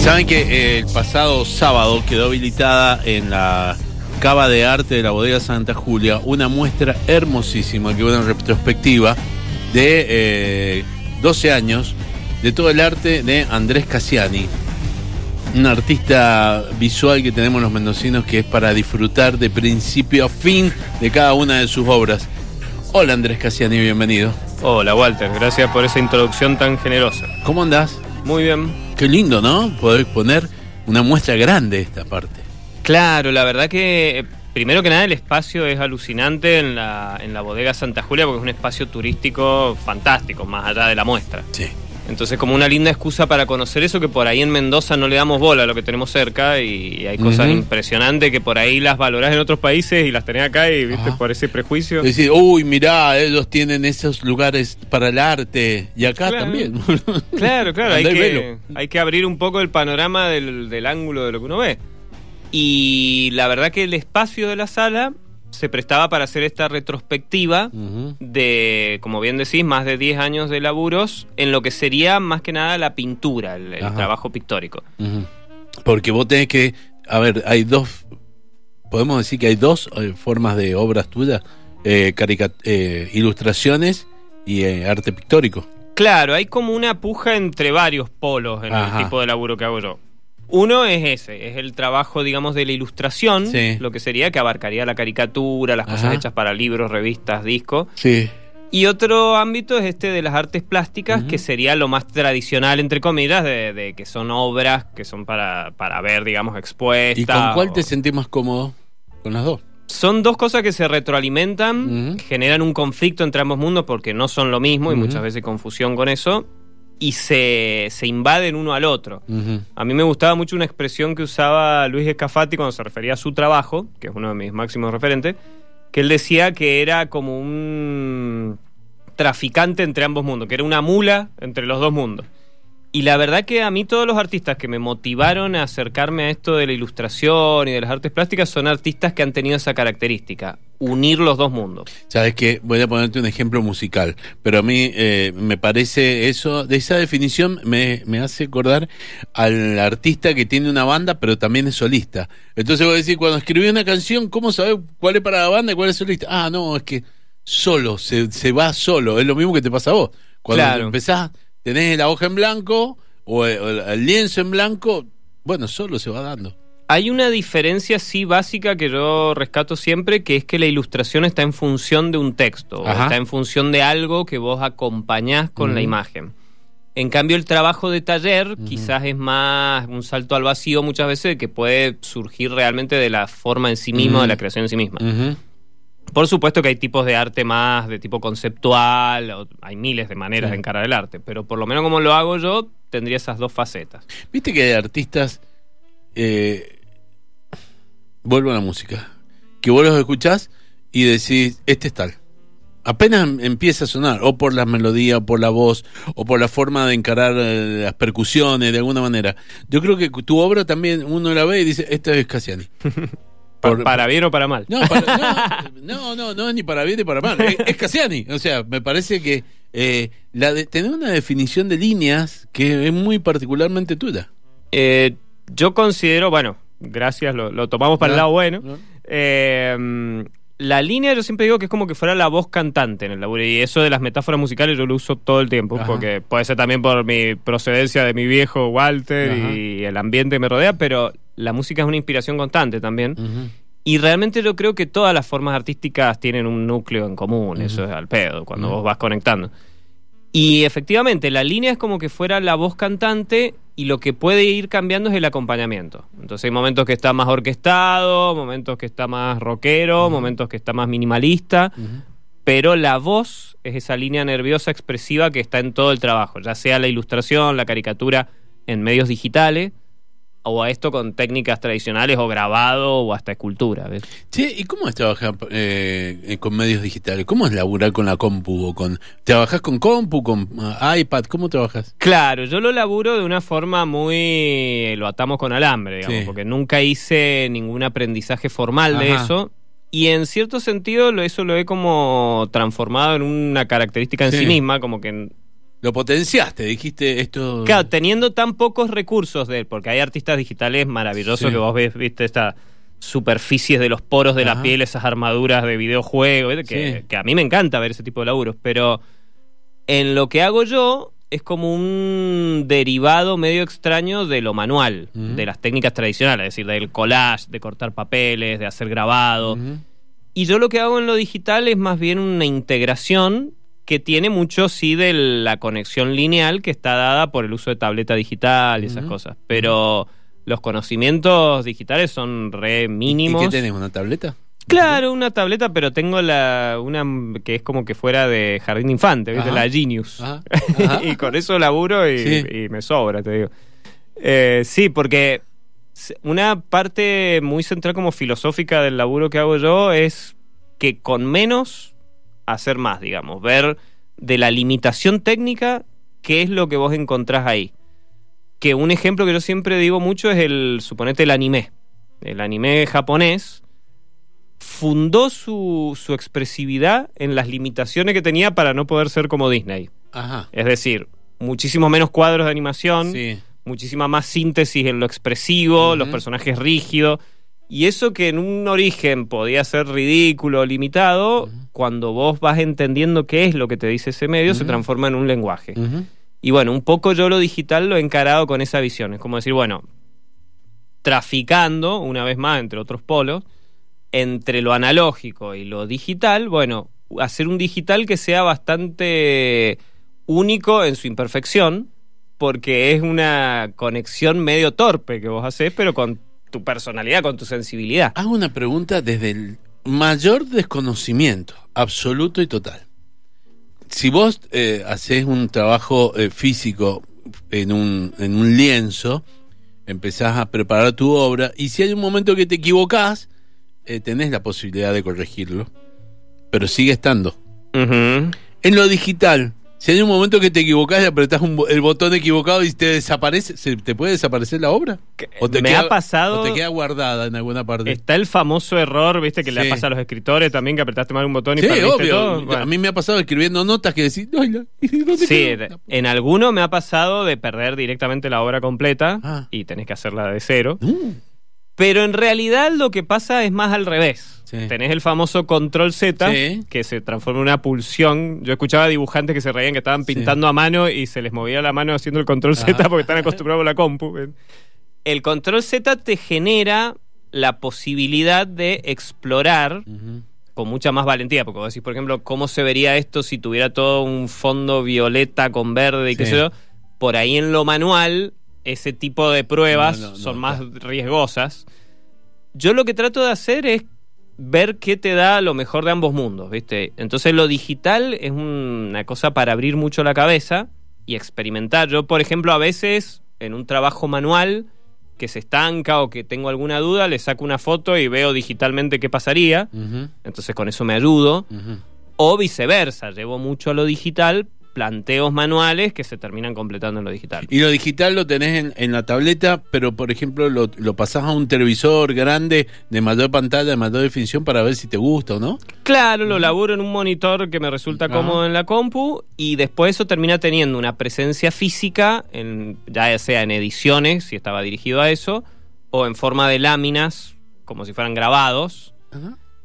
Saben que eh, el pasado sábado quedó habilitada en la Cava de Arte de la Bodega Santa Julia una muestra hermosísima que una retrospectiva de 12 eh, años de todo el arte de Andrés Cassiani, un artista visual que tenemos los mendocinos que es para disfrutar de principio a fin de cada una de sus obras. Hola Andrés Cassiani, bienvenido. Hola Walter, gracias por esa introducción tan generosa. ¿Cómo andás? Muy bien. Qué lindo, ¿no? Poder poner una muestra grande de esta parte. Claro, la verdad que eh, primero que nada el espacio es alucinante en la, en la bodega Santa Julia porque es un espacio turístico fantástico, más allá de la muestra. Sí. Entonces, como una linda excusa para conocer eso, que por ahí en Mendoza no le damos bola a lo que tenemos cerca y hay cosas impresionantes que por ahí las valorás en otros países y las tenés acá y, viste, por ese prejuicio. Decir, uy, mirá, ellos tienen esos lugares para el arte y acá también. claro, claro, hay que, hay que, abrir un poco el panorama del, del ángulo de lo que uno ve. Y la verdad que el espacio de la sala se prestaba para hacer esta retrospectiva de, como bien decís, más de 10 años de laburos en lo que sería más que nada la pintura, el, trabajo pictórico. Porque vos tenés que, a ver, hay dos, podemos decir que hay dos eh, formas de obras tuyas, eh, eh, ilustraciones y arte pictórico. Claro, hay como una puja entre varios polos en el tipo de laburo que hago yo. Uno es ese, es el trabajo, digamos, de la ilustración, lo que sería que abarcaría la caricatura, las cosas hechas para libros, revistas, discos. Sí. Y otro ámbito es este de las artes plásticas, que sería lo más tradicional, entre comillas, de, que son obras que son para, para ver, digamos, expuestas. ¿Y con cuál te sentís más cómodo? Con las dos. Son dos cosas que se retroalimentan, generan un conflicto entre ambos mundos porque no son lo mismo y muchas veces confusión con eso y se, se, invaden uno al otro. A mí me gustaba mucho una expresión que usaba Luis Escafati cuando se refería a su trabajo, que es uno de mis máximos referentes, que él decía que era como un traficante entre ambos mundos, que era una mula entre los dos mundos. Y la verdad que a mí todos los artistas que me motivaron a acercarme a esto de la ilustración y de las artes plásticas son artistas que han tenido esa característica, unir los dos mundos. Sabes que voy a ponerte un ejemplo musical, pero a mí eh, me parece eso, de esa definición me, me, hace acordar al artista que tiene una banda pero también es solista. Entonces voy a decir, cuando escribí una canción, ¿cómo sabes cuál es para la banda y cuál es solista? Ah, no, es que solo, se, se va solo, es lo mismo que te pasa a vos. Cuando claro. empezás tenés la hoja en blanco o el, lienzo en blanco, bueno, solo se va dando. Hay una diferencia, sí, básica que yo rescato siempre, que es que la ilustración está en función de un texto, está en función de algo que vos acompañás con la imagen. En cambio, el trabajo de taller quizás es más un salto al vacío muchas veces que puede surgir realmente de la forma en sí misma, de la creación en sí misma. Por supuesto que hay tipos de arte más de tipo conceptual, hay miles de maneras de encarar el arte, pero por lo menos como lo hago yo, tendría esas dos facetas. Viste que hay artistas, eh, vuelvo a la música, que vos los escuchás y decís, este es tal. Apenas empieza a sonar, o por la melodía, o por la voz, o por la forma de encarar eh, las percusiones, de alguna manera. Yo creo que tu obra también uno la ve y dice, esta es Cassiani. ¿Para bien o para mal? No, no, no, no, es ni para bien ni para mal. Es, Cassiani. O sea, me parece que eh, la de, tener una definición de líneas que es muy particularmente tuya. Eh, yo considero, bueno, gracias, lo, tomamos para el lado bueno. Eh, la línea yo siempre digo que es como que fuera la voz cantante en el laburo y eso de las metáforas musicales yo lo uso todo el tiempo porque puede ser también por mi procedencia de mi viejo Walter y el ambiente que me rodea, pero la música es una inspiración constante también. Y realmente yo creo que todas las formas artísticas tienen un núcleo en común, eso es al pedo, cuando vos vas conectando. Y efectivamente, la línea es como que fuera la voz cantante y lo que puede ir cambiando es el acompañamiento. Entonces hay momentos que está más orquestado, momentos que está más rockero, momentos que está más minimalista, pero la voz es esa línea nerviosa expresiva que está en todo el trabajo, ya sea la ilustración, la caricatura en medios digitales, o a esto con técnicas tradicionales o grabado o hasta escultura. ¿ves? Che, ¿y cómo es trabajar eh, con medios digitales? ¿Cómo es laburar con la compu? O con, ¿Trabajas con compu, con uh, iPad? ¿Cómo trabajas? Claro, yo lo laburo de una forma muy... lo atamos con alambre, digamos, porque nunca hice ningún aprendizaje formal de eso. Y en cierto sentido eso lo he como transformado en una característica en sí, sí misma, como que lo potenciaste, dijiste esto. Claro, teniendo tan pocos recursos de él, porque hay artistas digitales maravillosos que vos ves, viste, estas superficies de los poros de la piel, esas armaduras de videojuegos, que, que, a mí me encanta ver ese tipo de laburos, pero en lo que hago yo es como un derivado medio extraño de lo manual, de las técnicas tradicionales, es decir, del collage, de cortar papeles, de hacer grabado. Y yo lo que hago en lo digital es más bien una integración que tiene mucho, sí, de la conexión lineal que está dada por el uso de tableta digital y esas cosas. Pero los conocimientos digitales son re mínimos. ¿Y qué tenés, una tableta? Claro, una tableta, pero tengo la una que es como que fuera de jardín infante, ¿viste? la Genius. y con eso laburo y, me sobra, te digo. Eh, sí, porque una parte muy central como filosófica del laburo que hago yo es que con menos hacer más, digamos, ver de la limitación técnica qué es lo que vos encontrás ahí. Que un ejemplo que yo siempre digo mucho es el, suponete, el anime. El anime japonés fundó su, su expresividad en las limitaciones que tenía para no poder ser como Disney. Es decir, muchísimo menos cuadros de animación, muchísima más síntesis en lo expresivo, los personajes rígidos. Y eso que en un origen podía ser ridículo, limitado, cuando vos vas entendiendo qué es lo que te dice ese medio, se transforma en un lenguaje. Y bueno, un poco yo lo digital lo he encarado con esa visión. Es como decir, bueno, traficando, una vez más, entre otros polos, entre lo analógico y lo digital, bueno, hacer un digital que sea bastante único en su imperfección, porque es una conexión medio torpe que vos haces, pero con tu personalidad, con tu sensibilidad. Hago una pregunta desde el mayor desconocimiento, absoluto y total. Si vos eh, haces un trabajo eh, físico en un, en un lienzo, empezás a preparar tu obra y si hay un momento que te equivocás, eh, tenés la posibilidad de corregirlo, pero sigue estando. En lo digital, si hay un momento que te equivocas y apretás el botón equivocado y te desaparece, ¿te puede desaparecer la obra? ¿O te me ha pasado. O te queda guardada en alguna parte. Está el famoso error, viste, que le pasa a los escritores también, que apretaste mal un botón y sí, obvio. A mí me ha pasado escribiendo notas que decís, no, Sí, en alguno me ha pasado de perder directamente la obra completa ah. y tenés que hacerla de cero. Uh. Pero en realidad lo que pasa es más al revés. Tenés el famoso control Z, que se transforma en una pulsión. Yo escuchaba dibujantes que se reían que estaban pintando a mano y se les movía la mano haciendo el control Z porque están acostumbrados a la compu. El control Z te genera la posibilidad de explorar con mucha más valentía, porque vos decís, por ejemplo, cómo se vería esto si tuviera todo un fondo violeta con verde y qué sé yo. Por ahí en lo manual, ese tipo de pruebas son más riesgosas. Yo lo que trato de hacer es ver qué te da lo mejor de ambos mundos, ¿viste? Entonces lo digital es una cosa para abrir mucho la cabeza y experimentar. Yo, por ejemplo, a veces en un trabajo manual que se estanca o que tengo alguna duda, le saco una foto y veo digitalmente qué pasaría. Entonces con eso me ayudo. O viceversa, llevo mucho a lo digital planteos manuales que se terminan completando en lo digital. Y lo digital lo tenés en, la tableta, pero por ejemplo lo, lo, pasás a un televisor grande de mayor pantalla, de mayor definición para ver si te gusta o no. Claro, lo laburo en un monitor que me resulta cómodo en la compu y después eso termina teniendo una presencia física, en, ya sea en ediciones, si estaba dirigido a eso, o en forma de láminas, como si fueran grabados,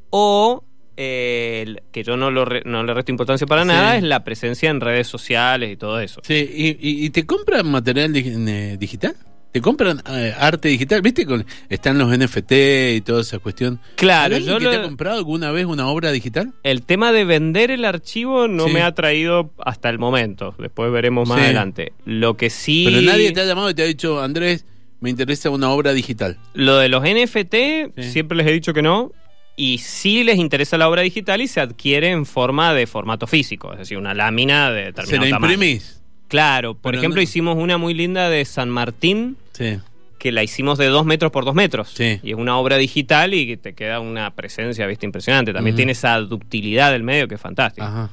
o que yo no, lo no le resto importancia para nada, es la presencia en redes sociales y todo eso. Sí, ¿y, te compran material eh, digital? te compran eh, arte digital, ¿viste? Con, están los NFT y toda esa cuestión. Claro, ¿Hay alguien yo que lo- te ha comprado alguna vez una obra digital? El tema de vender el archivo no Sí. me ha traído hasta el momento. Después veremos más Sí. adelante. Lo que sí. Pero nadie te ha llamado y te ha dicho, Andrés, me interesa una obra digital. Lo de los NFT, Sí. siempre les he dicho que no. Y sí les interesa la obra digital y se adquiere en forma de formato físico, es decir, una lámina de ¿Se determinado la tamaño. imprimís? Claro, por Pero ejemplo, no- hicimos una muy linda de San Martín, Sí. que la hicimos de dos metros por dos metros. Sí. Y es una obra digital y que te queda una presencia, viste, impresionante. También tiene esa ductilidad del medio que es fantástica. Ajá.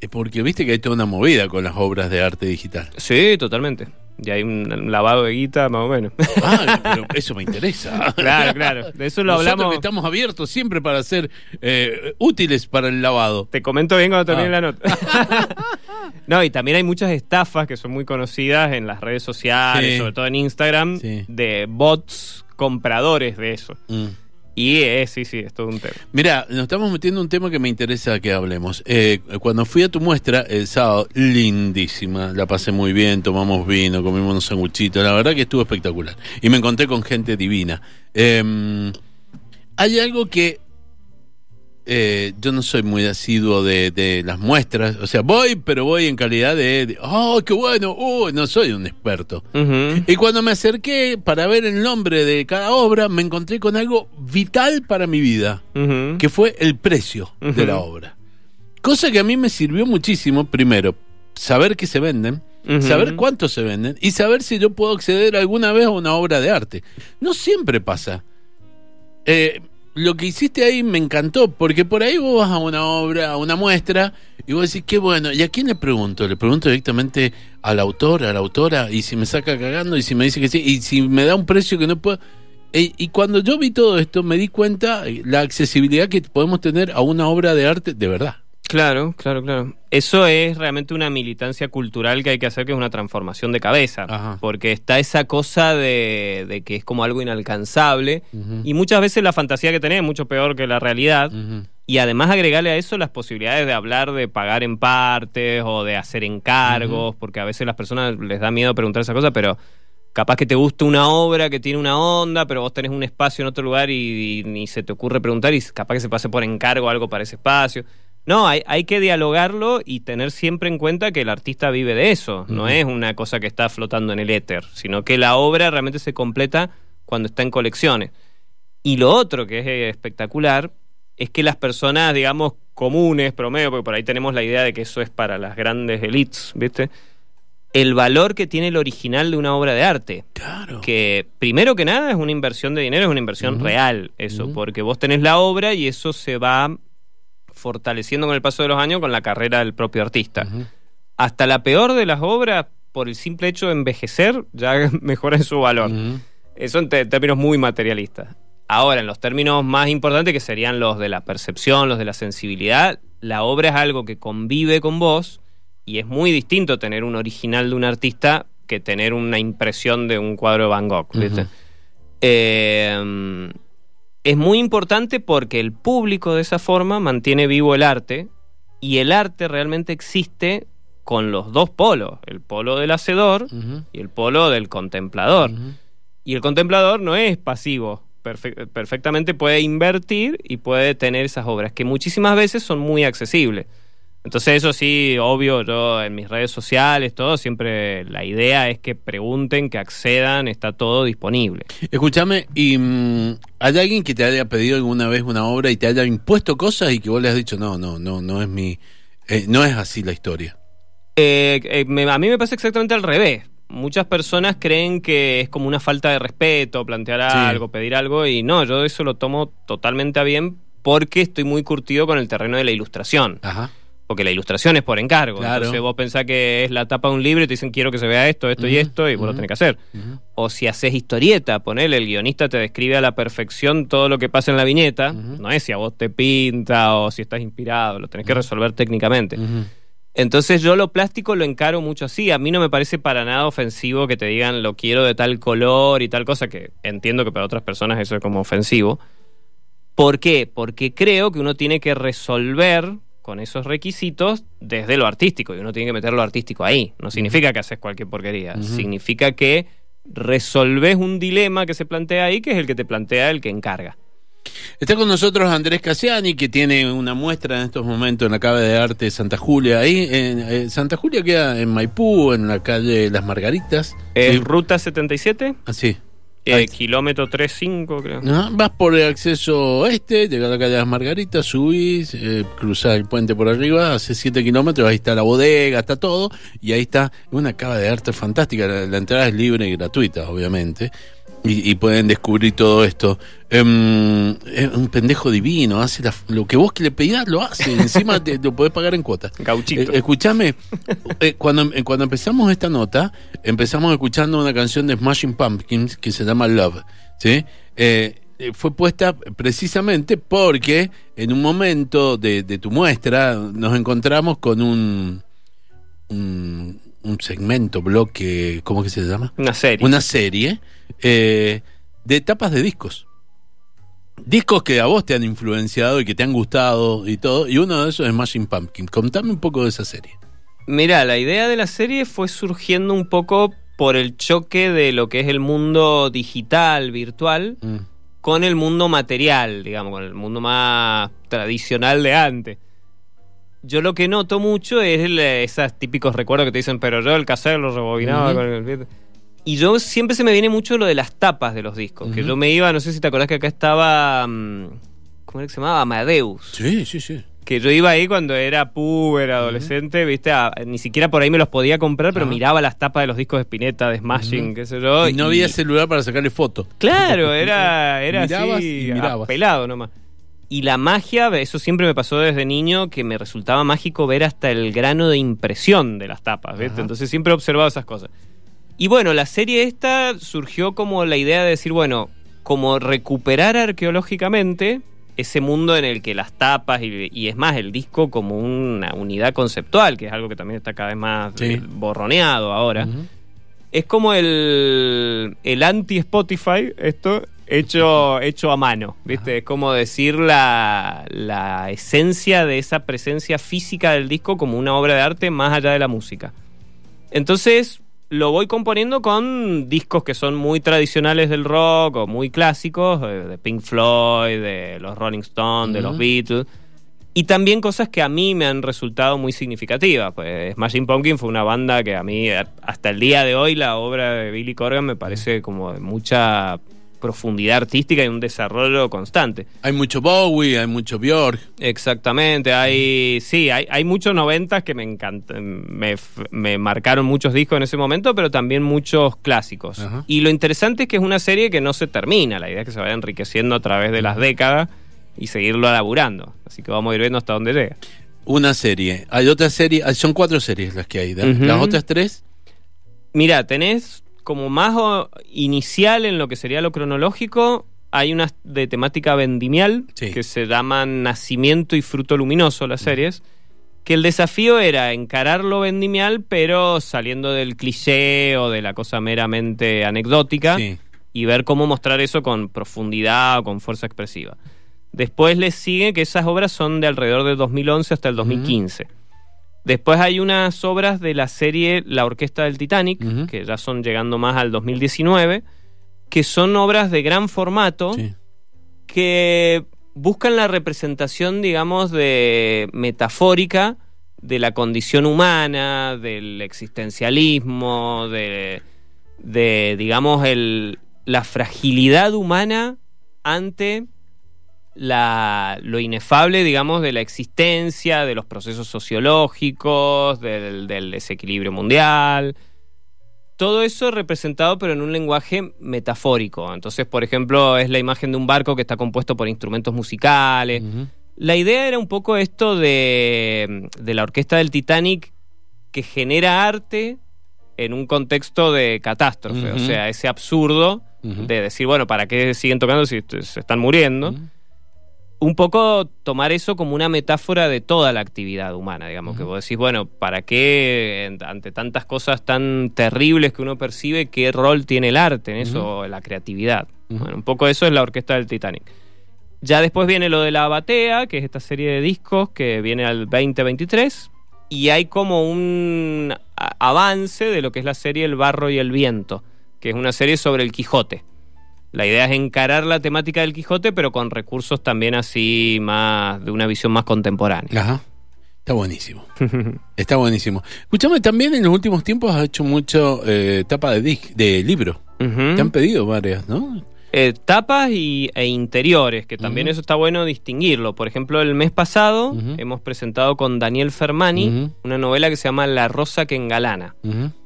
Es porque viste que hay toda una movida con las obras de arte digital. Sí, totalmente. Y hay un, lavado de guita, más o menos. Ah, pero eso me interesa. claro, claro. De eso lo Nosotros hablamos. que estamos abiertos siempre para ser eh, útiles para el lavado. Te comento bien cuando termine Ah. la nota. no, y también hay muchas estafas que son muy conocidas en las redes sociales, Sí. sobre todo en Instagram, Sí. de bots compradores de eso. Mm. Y es, sí, sí, es todo un tema. Mira, nos estamos metiendo en un tema que me interesa que hablemos. Eh, cuando fui a tu muestra el sábado, lindísima, la pasé muy bien, tomamos vino, comimos unos sanguchitos, la verdad que estuvo espectacular. Y me encontré con gente divina. Eh, hay algo que eh, yo no soy muy asiduo de, de las muestras, o sea, voy, pero voy en calidad de, de, oh, qué bueno, uh, no soy un experto. Y cuando me acerqué para ver el nombre de cada obra, me encontré con algo vital para mi vida, que fue el precio de la obra. Cosa que a mí me sirvió muchísimo, primero, saber que se venden, saber cuánto se venden y saber si yo puedo acceder alguna vez a una obra de arte. No siempre pasa. Eh, lo que hiciste ahí me encantó, porque por ahí vos vas a una obra, a una muestra, y vos decís, qué bueno, ¿y a quién le pregunto? Le pregunto directamente al autor, a la autora, y si me saca cagando, y si me dice que sí, y si me da un precio que no puedo... Y cuando yo vi todo esto, me di cuenta eh, la accesibilidad que podemos tener a una obra de arte de verdad. Claro, claro, claro. Eso es realmente una militancia cultural que hay que hacer, que es una transformación de cabeza. Ajá. Porque está esa cosa de, de que es como algo inalcanzable. Y muchas veces la fantasía que tenés es mucho peor que la realidad. Y además agregarle a eso las posibilidades de hablar de pagar en partes o de hacer encargos, porque a veces las personas les da miedo preguntar esa cosa, pero capaz que te gusta una obra que tiene una onda, pero vos tenés un espacio en otro lugar y, y ni se te ocurre preguntar y capaz que se pase por encargo algo para ese espacio. No, hay, hay que dialogarlo y tener siempre en cuenta que el artista vive de eso, no es una cosa que está flotando en el éter, sino que la obra realmente se completa cuando está en colecciones. Y lo otro que es eh, espectacular es que las personas, digamos, comunes, promedio, porque por ahí tenemos la idea de que eso es para las grandes elites, ¿viste? El valor que tiene el original de una obra de arte. Claro. Que primero que nada es una inversión de dinero, es una inversión real, eso, porque vos tenés la obra y eso se va fortaleciendo con el paso de los años con la carrera del propio artista. Hasta la peor de las obras, por el simple hecho de envejecer, ya mejora en su valor. Ujú. Eso en términos muy materialistas. Ahora, en los términos más importantes, que serían los de la percepción, los de la sensibilidad, la obra es algo que convive con vos y es muy distinto tener un original de un artista que tener una impresión de un cuadro de Van Gogh. ¿viste? Eh, es muy importante porque el público de esa forma mantiene vivo el arte y el arte realmente existe con los dos polos, el polo del hacedor y el polo del contemplador. Y el contemplador no es pasivo, perfe- perfectamente puede invertir y puede tener esas obras que muchísimas veces son muy accesibles. Entonces eso sí, obvio, yo en mis redes sociales, todo, siempre la idea es que pregunten, que accedan, está todo disponible. Escúchame, ¿y mm, hay alguien que te haya pedido alguna vez una obra y te haya impuesto cosas y que vos le has dicho, no, no, no, no es mi, eh, no es así la historia? Eh, eh, me- a mí me pasa exactamente al revés. Muchas personas creen que es como una falta de respeto plantear Sí. algo, pedir algo, y no, yo eso lo tomo totalmente a bien porque estoy muy curtido con el terreno de la ilustración. Ajá. Porque la ilustración es por encargo. Claro. Entonces vos pensás que es la tapa de un libro y te dicen quiero que se vea esto, esto y esto, y vos lo tenés que hacer. O si haces historieta, ponele, el guionista te describe a la perfección todo lo que pasa en la viñeta. No es si a vos te pinta o si estás inspirado, lo tenés que resolver técnicamente. Entonces yo lo plástico lo encaro mucho así. A mí no me parece para nada ofensivo que te digan lo quiero de tal color y tal cosa, que entiendo que para otras personas eso es como ofensivo. ¿Por qué? Porque creo que uno tiene que resolver con esos requisitos desde lo artístico y uno tiene que meter lo artístico ahí. No significa que haces cualquier porquería, significa que resolves un dilema que se plantea ahí, que es el que te plantea el que encarga. Está con nosotros Andrés Casiani, que tiene una muestra en estos momentos en la Cabe de Arte de Santa Julia. Ahí, en, eh, Santa Julia queda en Maipú, en la calle Las Margaritas. ¿Es Ruta 77? Así. Eh, kilómetro 35, creo. vas por el acceso este, llegas a la calle de Las Margaritas, subís, eh, cruzás el puente por arriba, hace 7 kilómetros, ahí está la bodega, está todo, y ahí está una cava de arte fantástica. la entrada es libre y gratuita, obviamente y, pueden descubrir todo esto. Em, es un pendejo divino, hace lo que vos que le pedías, lo hace. Encima te, lo podés pagar en cuotas. Gauchito. Eh, escúchame, eh, cuando, eh, cuando empezamos esta nota, empezamos escuchando una canción de Smashing Pumpkins que se llama Love. ¿sí? fue puesta precisamente porque en un momento de, de tu muestra nos encontramos con un, un un segmento, bloque, ¿cómo que se llama? Una serie. Una serie eh, de tapas de discos. Discos que a vos te han influenciado y que te han gustado y todo, y uno de esos es Machine Pumpkin. Contame un poco de esa serie. Mira, la idea de la serie fue surgiendo un poco por el choque de lo que es el mundo digital, virtual, mm. con el mundo material, digamos, con el mundo más tradicional de antes yo lo que noto mucho es esos típicos recuerdos que te dicen, pero yo el cassette lo rebobinaba con el... Y yo siempre se me viene mucho lo de las tapas de los discos. Que yo me iba, no sé si te acordás que acá estaba. Mm, ¿Cómo era que se llamaba? Amadeus. Sí, sí, sí. Que yo iba ahí cuando era puber, adolescente, viste, ni siquiera por ahí me los podía comprar, pero miraba las tapas de los discos de Spinetta, de Smashing, qué sé yo. Y no había celular para sacarle fotos. Claro, era, era así, pelado nomás. Y la magia, eso siempre me pasó desde niño, que me resultaba mágico ver hasta el grano de impresión de las tapas. Entonces siempre he observado esas cosas. Y bueno, la serie esta surgió como la idea de decir, bueno, como recuperar arqueológicamente ese mundo en el que las tapas y, es más el disco como una unidad conceptual, que es algo que también está cada vez más borroneado ahora. Es como el, el anti-Spotify, esto, hecho, hecho a mano, ¿viste? Es como decir la, la, esencia de esa presencia física del disco como una obra de arte más allá de la música. Entonces lo voy componiendo con discos que son muy tradicionales del rock o muy clásicos, de Pink Floyd, de los Rolling Stones, de los Beatles. Y también cosas que a mí me han resultado muy significativas. Pues Smashing Pumpkin fue una banda que a mí, hasta el día de hoy, la obra de Billy Corgan me parece como de mucha profundidad artística y un desarrollo constante. Hay mucho Bowie, hay mucho Björk. Exactamente, hay sí, hay, hay muchos noventas que me encantan, me, me, marcaron muchos discos en ese momento, pero también muchos clásicos. Y lo interesante es que es una serie que no se termina, la idea es que se vaya enriqueciendo a través de las décadas y seguirlo elaborando. Así que vamos a ir viendo hasta dónde llega. Una serie, hay otra serie, son cuatro series las que hay, las otras tres. Mira, tenés como más inicial en lo que sería lo cronológico, hay una de temática vendimial que se llaman Nacimiento y Fruto Luminoso, las series. Que el desafío era encarar lo vendimial, pero saliendo del cliché o de la cosa meramente anecdótica y ver cómo mostrar eso con profundidad o con fuerza expresiva. Después les sigue que esas obras son de alrededor del 2011 hasta el 2015. Después hay unas obras de la serie La Orquesta del Titanic, que ya son llegando más al 2019, que son obras de gran formato que buscan la representación, digamos, de metafórica de la condición humana, del existencialismo, de, de digamos, el, la fragilidad humana ante la, lo inefable, digamos, de la existencia, de los procesos sociológicos, del, desequilibrio mundial. Todo eso representado pero en un lenguaje metafórico. Entonces, por ejemplo, es la imagen de un barco que está compuesto por instrumentos musicales. La idea era un poco esto de, de la orquesta del Titanic que genera arte en un contexto de catástrofe. O sea, ese absurdo de decir, bueno, ¿para qué siguen tocando si se están muriendo? Un poco tomar eso como una metáfora de toda la actividad humana, digamos, que vos decís, bueno, ¿para qué ante tantas cosas tan terribles que uno percibe, qué rol tiene el arte en eso, la creatividad? Bueno, un poco eso es la orquesta del Titanic. Ya después viene lo de la Batea, que es esta serie de discos que viene al 2023, y hay como un avance de lo que es la serie El barro y el viento que es una serie sobre el Quijote. La idea es encarar la temática del Quijote, pero con recursos también así más de una visión más contemporánea. Ajá. Está buenísimo. Está buenísimo. Escuchame, también en los últimos tiempos has hecho mucho eh, tapa de, disc, de libro. Te han pedido varias, ¿no? Eh, tapas y, e interiores, que también eso está bueno distinguirlo. Por ejemplo, el mes pasado hemos presentado con Daniel Fermani una novela que se llama La Rosa que engalana,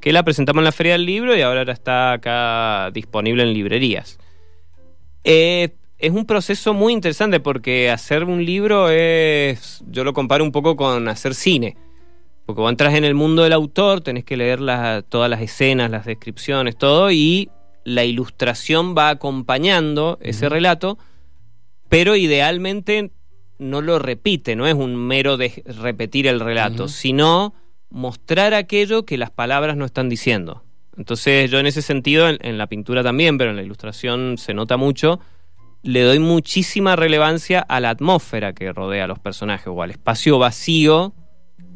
que la presentamos en la Feria del Libro y ahora está acá disponible en librerías. Eh, es un proceso muy interesante porque hacer un libro es, yo lo comparo un poco con hacer cine. Porque vos entras en el mundo del autor, tenés que leer las- todas las escenas, las descripciones, todo, y la ilustración va acompañando ese relato, pero idealmente no lo repite, no es un mero de repetir el relato, sino mostrar aquello que las palabras no están diciendo. Entonces yo en ese sentido, en, en la pintura también, pero en la ilustración se nota mucho, le doy muchísima relevancia a la atmósfera que rodea a los personajes o al espacio vacío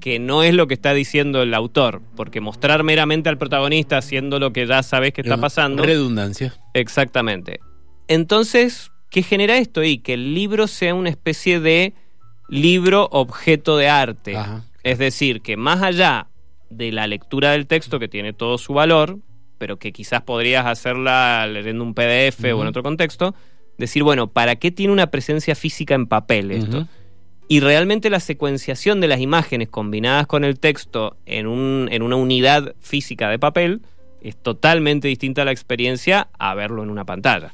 que no es lo que está diciendo el autor, porque mostrar meramente al protagonista haciendo lo que ya sabes que está pasando. Redundancia. Exactamente. Entonces, ¿qué genera esto? Y que el libro sea una especie de libro objeto de arte. Ajá. Es decir, que más allá de la lectura del texto, que tiene todo su valor, pero que quizás podrías hacerla leyendo un PDF o en otro contexto, decir, bueno, ¿para qué tiene una presencia física en papel esto? Y realmente la secuenciación de las imágenes combinadas con el texto en, un, en una unidad física de papel es totalmente distinta a la experiencia a verlo en una pantalla.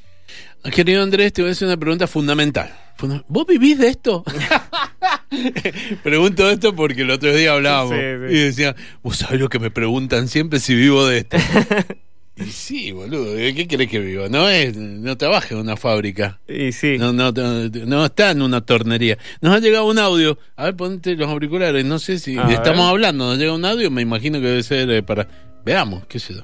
Querido Andrés, te voy a hacer una pregunta fundamental. Funda- ¿Vos vivís de esto? Pregunto esto porque el otro día hablábamos Sí, sí. y decía, vos sabés lo que me preguntan siempre si vivo de esto. y sí, boludo, ¿de qué querés que viva? No es, no trabaja en una fábrica. Y sí. No, no, no, no está en una tornería. Nos ha llegado un audio. A ver, ponte los auriculares. No sé si A ver. estamos hablando. Nos llega un audio. Me imagino que debe ser eh, para. Veamos, qué sé yo.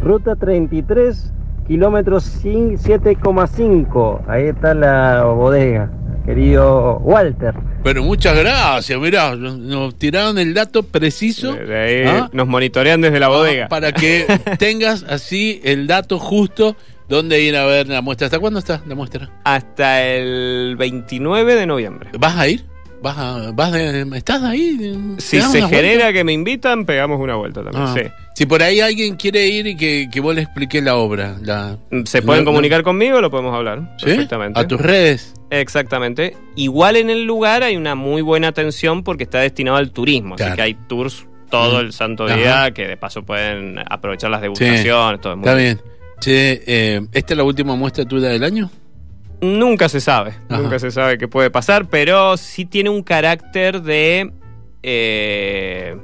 Ruta 33, kilómetros 7,5. Ahí está la bodega, querido Walter. Pero muchas gracias. Mirá, nos- tiraron el dato preciso. De- de ahí ¿Ah? Nos monitorean desde la bodega. Para que tengas así el dato justo donde ir a ver la muestra. ¿Hasta cuándo está la muestra? Hasta el 29 de noviembre. ¿Vas a ir? ¿Vas a, vas de- ¿Estás ahí? Si ¿Te das se genera vuelta? que me invitan, pegamos una vuelta también. Ah. sí. Si por ahí alguien quiere ir y que, que vos le expliques la obra. La, Se pueden comunicar conmigo, lo podemos hablar. ¿Sí? Perfectamente. A tus redes. Exactamente. Igual en el lugar hay una muy buena atención porque está destinado al turismo. Claro. Así que hay tours todo Mm. el santo Ajá. día que de paso pueden aprovechar las degustaciones. Todo es muy Está bien. Che, eh, ¿esta es la última muestra tuya del año? Nunca se sabe, Ajá. nunca se sabe qué puede pasar, pero sí tiene un carácter de. eh,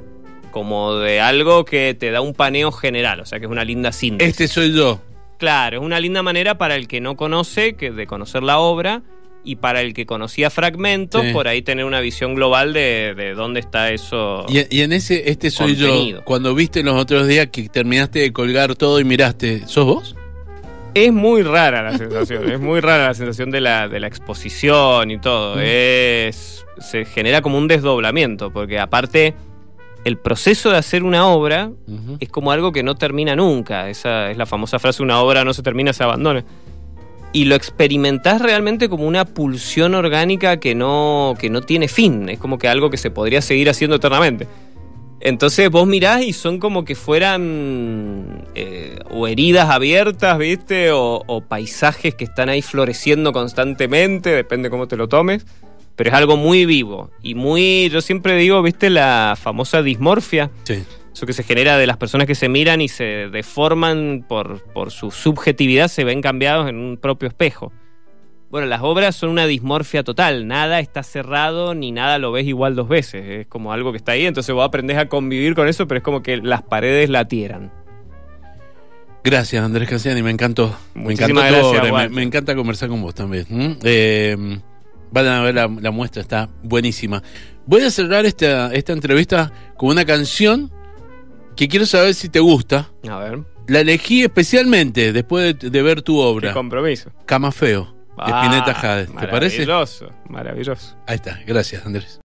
como de algo que te da un paneo general, o sea que es una linda síntesis. Este soy yo. Claro, es una linda manera para el que no conoce que de conocer la obra y para el que conocía fragmentos, Sí. por ahí tener una visión global de, de dónde está eso. Y, y en ese, este soy Contenido. yo. Cuando viste los otros días que terminaste de colgar todo y miraste, ¿sos vos? Es muy rara la sensación, es muy rara la sensación de la, de la exposición y todo. Mm. Es, se genera como un desdoblamiento, porque aparte el proceso de hacer una obra Ujú. es como algo que no termina nunca. Esa es la famosa frase, una obra no se termina, se abandona. Y lo experimentás realmente como una pulsión orgánica que no, que no tiene fin. Es como que algo que se podría seguir haciendo eternamente. Entonces vos mirás y son como que fueran eh, o heridas abiertas, ¿viste? O, o paisajes que están ahí floreciendo constantemente, depende cómo te lo tomes. Pero es algo muy vivo y muy, yo siempre digo, ¿viste? La famosa dismorfia. Sí. Eso que se genera de las personas que se miran y se deforman por, por su subjetividad, se ven cambiados en un propio espejo. Bueno, las obras son una dismorfia total, nada está cerrado ni nada lo ves igual dos veces, es como algo que está ahí, entonces vos aprendés a convivir con eso, pero es como que las paredes latieran. Gracias, Andrés Cassiani, me encantó. Me Muchísimas encantó tu gracias, obra, me, me encanta conversar con vos también. ¿m? Eh, vayan a ver la, la muestra, está buenísima. Voy a cerrar esta, esta entrevista con una canción que quiero saber si te gusta. A ver, La elegí especialmente después de, de ver tu qué obra, compromiso. Cama Feo, de Ah, Spinetta Jade. ¿Te parece? Maravilloso, maravilloso. Ahí está, gracias, Andrés.